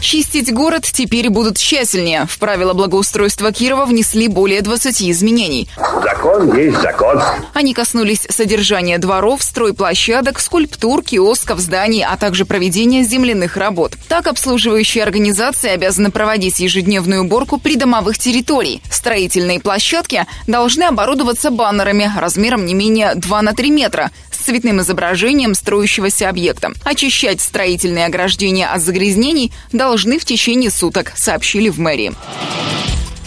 Чистить город теперь будут тщательнее. В правила благоустройства Кирова внесли более 20 изменений. Закон есть закон. Они коснулись содержания дворов, стройплощадок, скульптур, киосков, зданий, а также проведения земляных работ. Так, обслуживающие организации обязаны проводить ежедневную уборку придомовых территорий. Строительные площадки должны оборудоваться баннерами размером не менее 2 на 3 метра цветным изображением строящегося объекта. Очищать строительные ограждения от загрязнений должны в течение суток, сообщили в мэрии.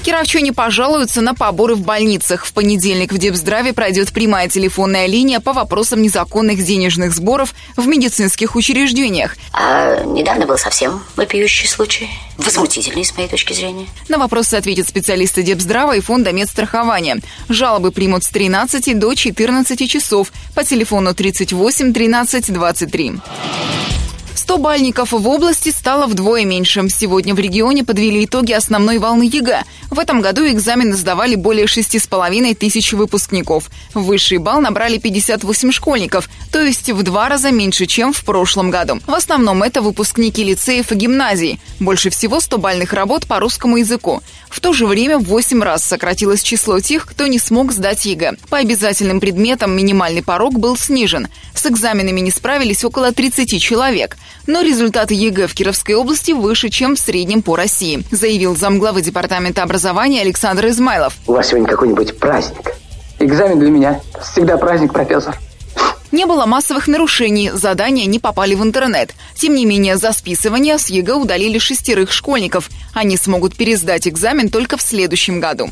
Кировчане пожалуются на поборы в больницах. В понедельник в Депздраве пройдет прямая телефонная линия по вопросам незаконных денежных сборов в медицинских учреждениях. А недавно был совсем вопиющий случай. Возмутительный, с моей точки зрения. На вопросы ответят специалисты Депздрава и фонда медстрахования. Жалобы примут с 13 до 14 часов по телефону 38 13 23. Стобалльников в области стало вдвое меньше. Сегодня в регионе подвели итоги основной волны ЕГЭ. В этом году экзамены сдавали более 6,5 тысяч выпускников. Высший балл набрали 58 школьников, то есть в два раза меньше, чем в прошлом году. В основном это выпускники лицеев и гимназий. Больше всего 100-балльных работ по русскому языку. В то же время в 8 раз сократилось число тех, кто не смог сдать ЕГЭ. По обязательным предметам минимальный порог был снижен. С экзаменами не справились около 30 человек. Но результаты ЕГЭ в Кировской области выше, чем в среднем по России, заявил замглавы Департамента образования Александр Измайлов. У вас сегодня какой-нибудь праздник? Экзамен для меня. Всегда праздник, профессор. Не было массовых нарушений, задания не попали в интернет. Тем не менее, за списывание с ЕГЭ удалили шестерых школьников. Они смогут пересдать экзамен только в следующем году.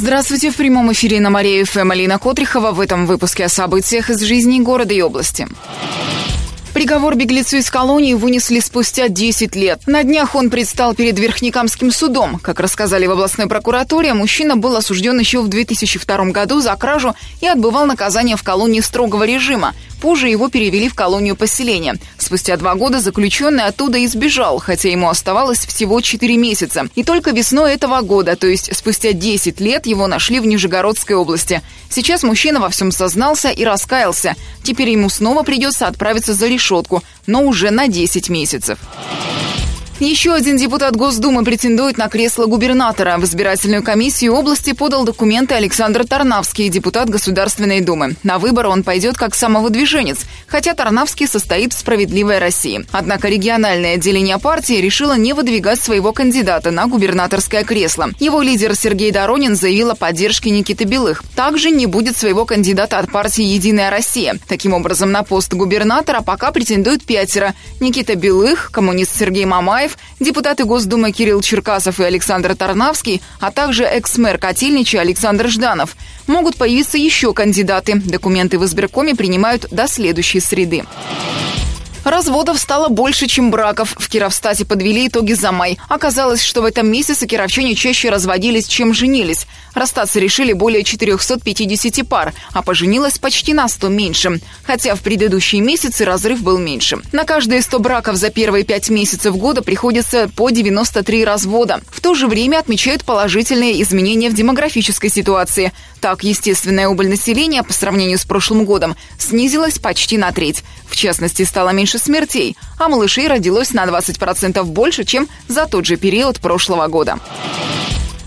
Здравствуйте, в прямом эфире на Мария ФМ Алина Котрихова в этом выпуске о событиях из жизни города и области. Приговор беглецу из колонии вынесли спустя 10 лет. На днях он предстал перед Верхнекамским судом. Как рассказали в областной прокуратуре, мужчина был осужден еще в 2002 году за кражу и отбывал наказание в колонии строгого режима. Позже его перевели в колонию поселения. Спустя два года заключенный оттуда избежал, хотя ему оставалось всего 4 месяца. И только весной этого года, то есть спустя 10 лет, его нашли в Нижегородской области. Сейчас мужчина во всем сознался и раскаялся. Теперь ему снова придется отправиться за решетку, но уже на 10 месяцев. Еще один депутат Госдумы претендует на кресло губернатора. В избирательную комиссию области подал документы Александр Тарнавский, депутат Государственной Думы. На выбор он пойдет как самовыдвиженец, хотя Тарнавский состоит в «Справедливой России». Однако региональное отделение партии решило не выдвигать своего кандидата на губернаторское кресло. Его лидер Сергей Доронин заявил о поддержке Никиты Белых. Также не будет своего кандидата от партии «Единая Россия». Таким образом, на пост губернатора пока претендуют пятеро. Никита Белых, коммунист Сергей Мамаев, Николаев, депутаты Госдумы Кирилл Черкасов и Александр Тарнавский, а также экс-мэр Котельнича Александр Жданов. Могут появиться еще кандидаты. Документы в избиркоме принимают до следующей среды. Разводов стало больше, чем браков. В Кировстате подвели итоги за май. Оказалось, что в этом месяце кировчане чаще разводились, чем женились. Расстаться решили более 450 пар, а поженилось почти на 100 меньше. Хотя в предыдущие месяцы разрыв был меньше. На каждые 100 браков за первые 5 месяцев года приходится по 93 развода. В то же время отмечают положительные изменения в демографической ситуации. Так, естественная убыль населения по сравнению с прошлым годом снизилась почти на треть. В частности, стало меньше смертей, а малышей родилось на 20% больше, чем за тот же период прошлого года.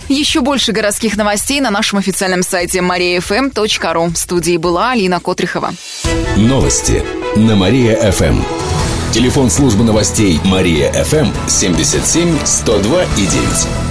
Еще больше городских новостей на нашем официальном сайте mariafm.ru. В студии была Алина Котрихова. Новости на Мария-ФМ. Телефон службы новостей Мария-ФМ 77 102 и 9.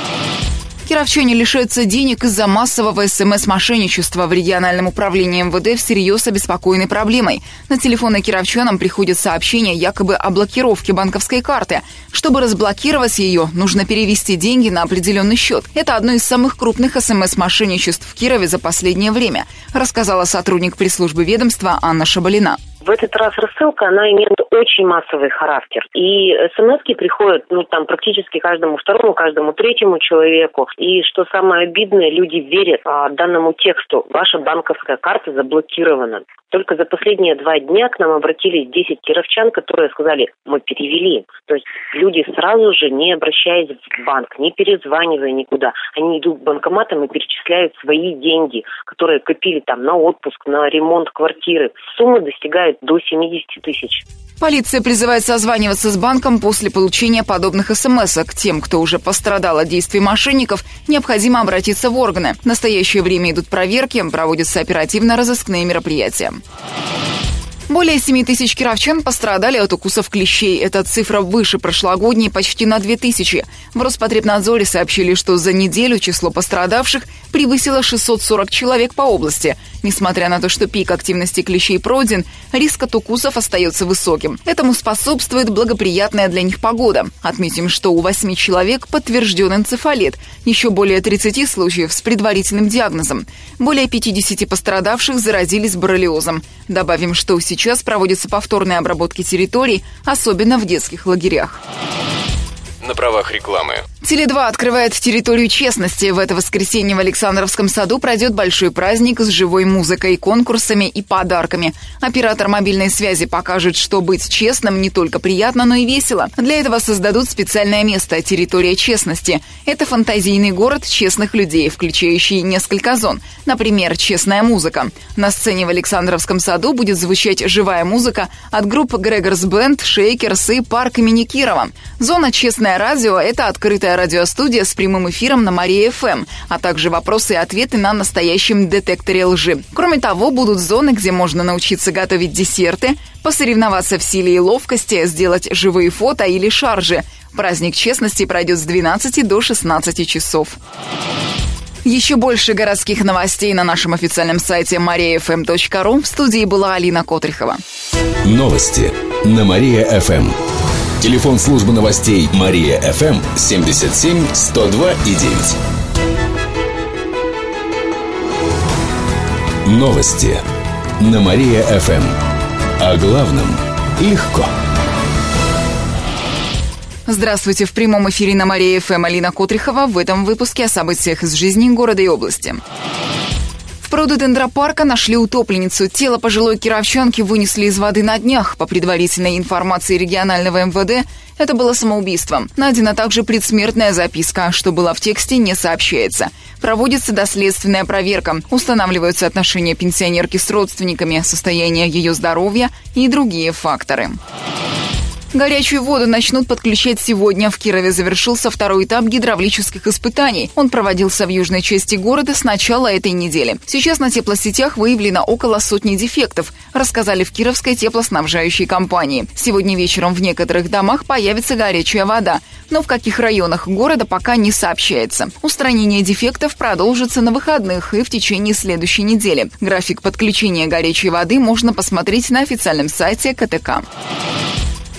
Кировчане лишаются денег из-за массового СМС-мошенничества. В региональном управлении МВД всерьез обеспокоены проблемой. На телефоны кировчанам приходят сообщения якобы о блокировке банковской карты. Чтобы разблокировать ее, нужно перевести деньги на определенный счет. Это одно из самых крупных СМС-мошенничеств в Кирове за последнее время, рассказала сотрудник пресс-службы ведомства Анна Шабалина. В этот раз рассылка, она имеет очень массовый характер. И смс приходят, ну, там, практически каждому второму, каждому третьему человеку. И что самое обидное, люди верят а, данному тексту. Ваша банковская карта заблокирована. Только за последние два дня к нам обратились 10 кировчан, которые сказали, мы перевели. То есть люди сразу же, не обращаясь в банк, не перезванивая никуда, они идут к банкоматам и перечисляют свои деньги, которые копили там на отпуск, на ремонт квартиры. Суммы достигают до 70 тысяч. Полиция призывает созваниваться с банком после получения подобных смс -ок. Тем, кто уже пострадал от действий мошенников, необходимо обратиться в органы. В настоящее время идут проверки, проводятся оперативно-розыскные мероприятия. Более 7 тысяч кировчан пострадали от укусов клещей. Эта цифра выше прошлогодней почти на 2 тысячи. В Роспотребнадзоре сообщили, что за неделю число пострадавших превысило 640 человек по области. Несмотря на то, что пик активности клещей пройден, риск от укусов остается высоким. Этому способствует благоприятная для них погода. Отметим, что у 8 человек подтвержден энцефалит. Еще более 30 случаев с предварительным диагнозом. Более 50 пострадавших заразились боррелиозом. Добавим, что сейчас сейчас проводятся повторные обработки территорий, особенно в детских лагерях на правах рекламы. Теле2 открывает территорию честности. В это воскресенье в Александровском саду пройдет большой праздник с живой музыкой, конкурсами и подарками. Оператор мобильной связи покажет, что быть честным не только приятно, но и весело. Для этого создадут специальное место – территория честности. Это фантазийный город честных людей, включающий несколько зон. Например, честная музыка. На сцене в Александровском саду будет звучать живая музыка от групп Gregor's Band, Shakers и Парк имени Кирова. Зона «Честное радио» – это открытая Открытая радиостудия с прямым эфиром на Мария FM, а также вопросы и ответы на настоящем детекторе лжи. Кроме того, будут зоны, где можно научиться готовить десерты, посоревноваться в силе и ловкости, сделать живые фото или шаржи. Праздник честности пройдет с 12 до 16 часов. Еще больше городских новостей на нашем официальном сайте mariafm.ru. В студии была Алина Котрихова. Новости на Мария-ФМ. Телефон службы новостей Мария ФМ 77 102 и 9. Новости на Мария ФМ. О главном легко. Здравствуйте. В прямом эфире на Мария ФМ Алина Котрихова. В этом выпуске о событиях из жизни города и области пруду Дендропарка нашли утопленницу. Тело пожилой кировчанки вынесли из воды на днях. По предварительной информации регионального МВД, это было самоубийство. Найдена также предсмертная записка. Что было в тексте, не сообщается. Проводится доследственная проверка. Устанавливаются отношения пенсионерки с родственниками, состояние ее здоровья и другие факторы. Горячую воду начнут подключать сегодня. В Кирове завершился второй этап гидравлических испытаний. Он проводился в южной части города с начала этой недели. Сейчас на теплосетях выявлено около сотни дефектов, рассказали в Кировской теплоснабжающей компании. Сегодня вечером в некоторых домах появится горячая вода, но в каких районах города пока не сообщается. Устранение дефектов продолжится на выходных и в течение следующей недели. График подключения горячей воды можно посмотреть на официальном сайте КТК.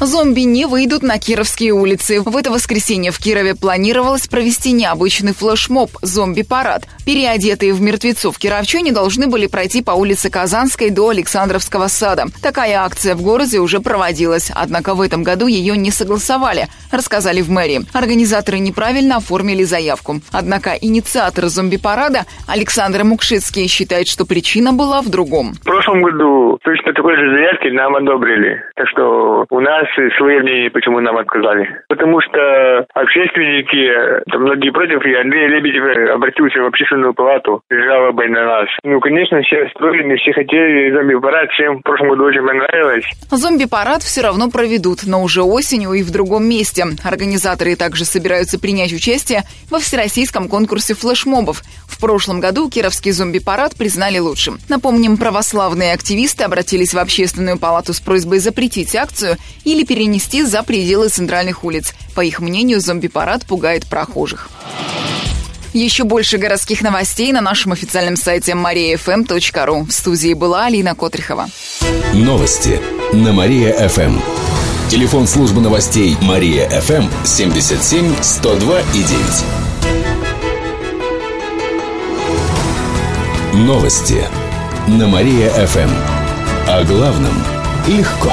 Зомби не выйдут на Кировские улицы. В это воскресенье в Кирове планировалось провести необычный флешмоб «Зомби-парад». Переодетые в мертвецов кировчане должны были пройти по улице Казанской до Александровского сада. Такая акция в городе уже проводилась, однако в этом году ее не согласовали, рассказали в мэрии. Организаторы неправильно оформили заявку. Однако инициатор зомби-парада Александр Мукшицкий считает, что причина была в другом. В прошлом году точно такой же заявки нам одобрили. Так что у нас свои мнения, почему нам отказали. Потому что общественники, там многие против, и Андрей Лебедев обратился в общественную палату с жалобой на нас. Ну, конечно, все строили, все хотели зомби-парад, всем в прошлом году очень понравилось. Зомби-парад все равно проведут, но уже осенью и в другом месте. Организаторы также собираются принять участие во всероссийском конкурсе флешмобов. В прошлом году Кировский зомби-парад признали лучшим. Напомним, православные активисты обратились в общественную палату с просьбой запретить акцию или или перенести за пределы центральных улиц. По их мнению, зомби-парад пугает прохожих. Еще больше городских новостей на нашем официальном сайте mariafm.ru. В студии была Алина Котрихова. Новости на Мария-ФМ. Телефон службы новостей Мария-ФМ 77 102 и 9. Новости на Мария-ФМ. О главном легко.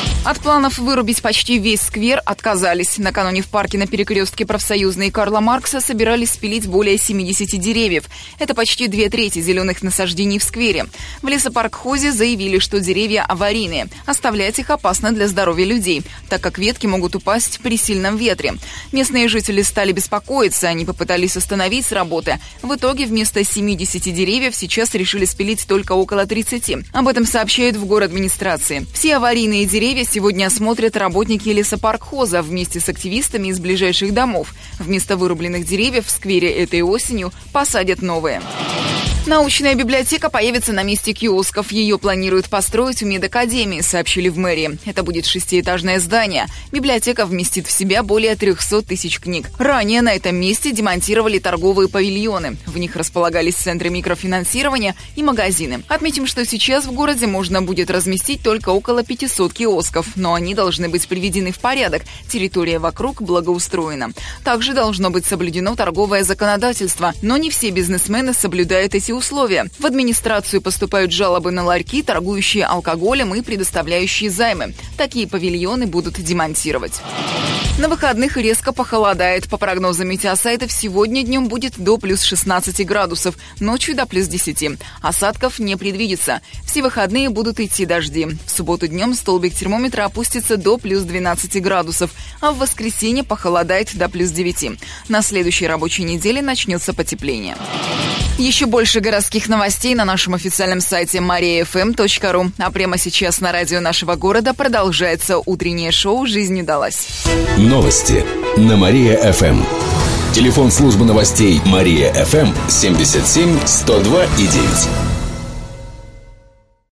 От планов вырубить почти весь сквер отказались. Накануне в парке на перекрестке профсоюзной Карла Маркса собирались спилить более 70 деревьев. Это почти две трети зеленых насаждений в сквере. В лесопарк-хозе заявили, что деревья аварийные. Оставлять их опасно для здоровья людей, так как ветки могут упасть при сильном ветре. Местные жители стали беспокоиться, они попытались остановить работы. В итоге вместо 70 деревьев сейчас решили спилить только около 30. Об этом сообщают в город администрации. Все аварийные деревья сегодня осмотрят работники лесопаркхоза вместе с активистами из ближайших домов. Вместо вырубленных деревьев в сквере этой осенью посадят новые. Научная библиотека появится на месте киосков. Ее планируют построить в медакадемии, сообщили в мэрии. Это будет шестиэтажное здание. Библиотека вместит в себя более 300 тысяч книг. Ранее на этом месте демонтировали торговые павильоны. В них располагались центры микрофинансирования и магазины. Отметим, что сейчас в городе можно будет разместить только около 500 киосков, но они должны быть приведены в порядок. Территория вокруг благоустроена. Также должно быть соблюдено торговое законодательство, но не все бизнесмены соблюдают эти условия. В администрацию поступают жалобы на ларьки, торгующие алкоголем и предоставляющие займы. Такие павильоны будут демонтировать. На выходных резко похолодает. По прогнозам метеосайтов, сегодня днем будет до плюс 16 градусов, ночью до плюс 10. Осадков не предвидится. Все выходные будут идти дожди. В субботу днем столбик термометра опустится до плюс 12 градусов, а в воскресенье похолодает до плюс 9. На следующей рабочей неделе начнется потепление. Еще больше городских новостей на нашем официальном сайте mariafm.ru. А прямо сейчас на радио нашего города продолжается утреннее шоу «Жизнь удалась». Новости на Мария-ФМ. Телефон службы новостей Мария-ФМ 77 102 и 9.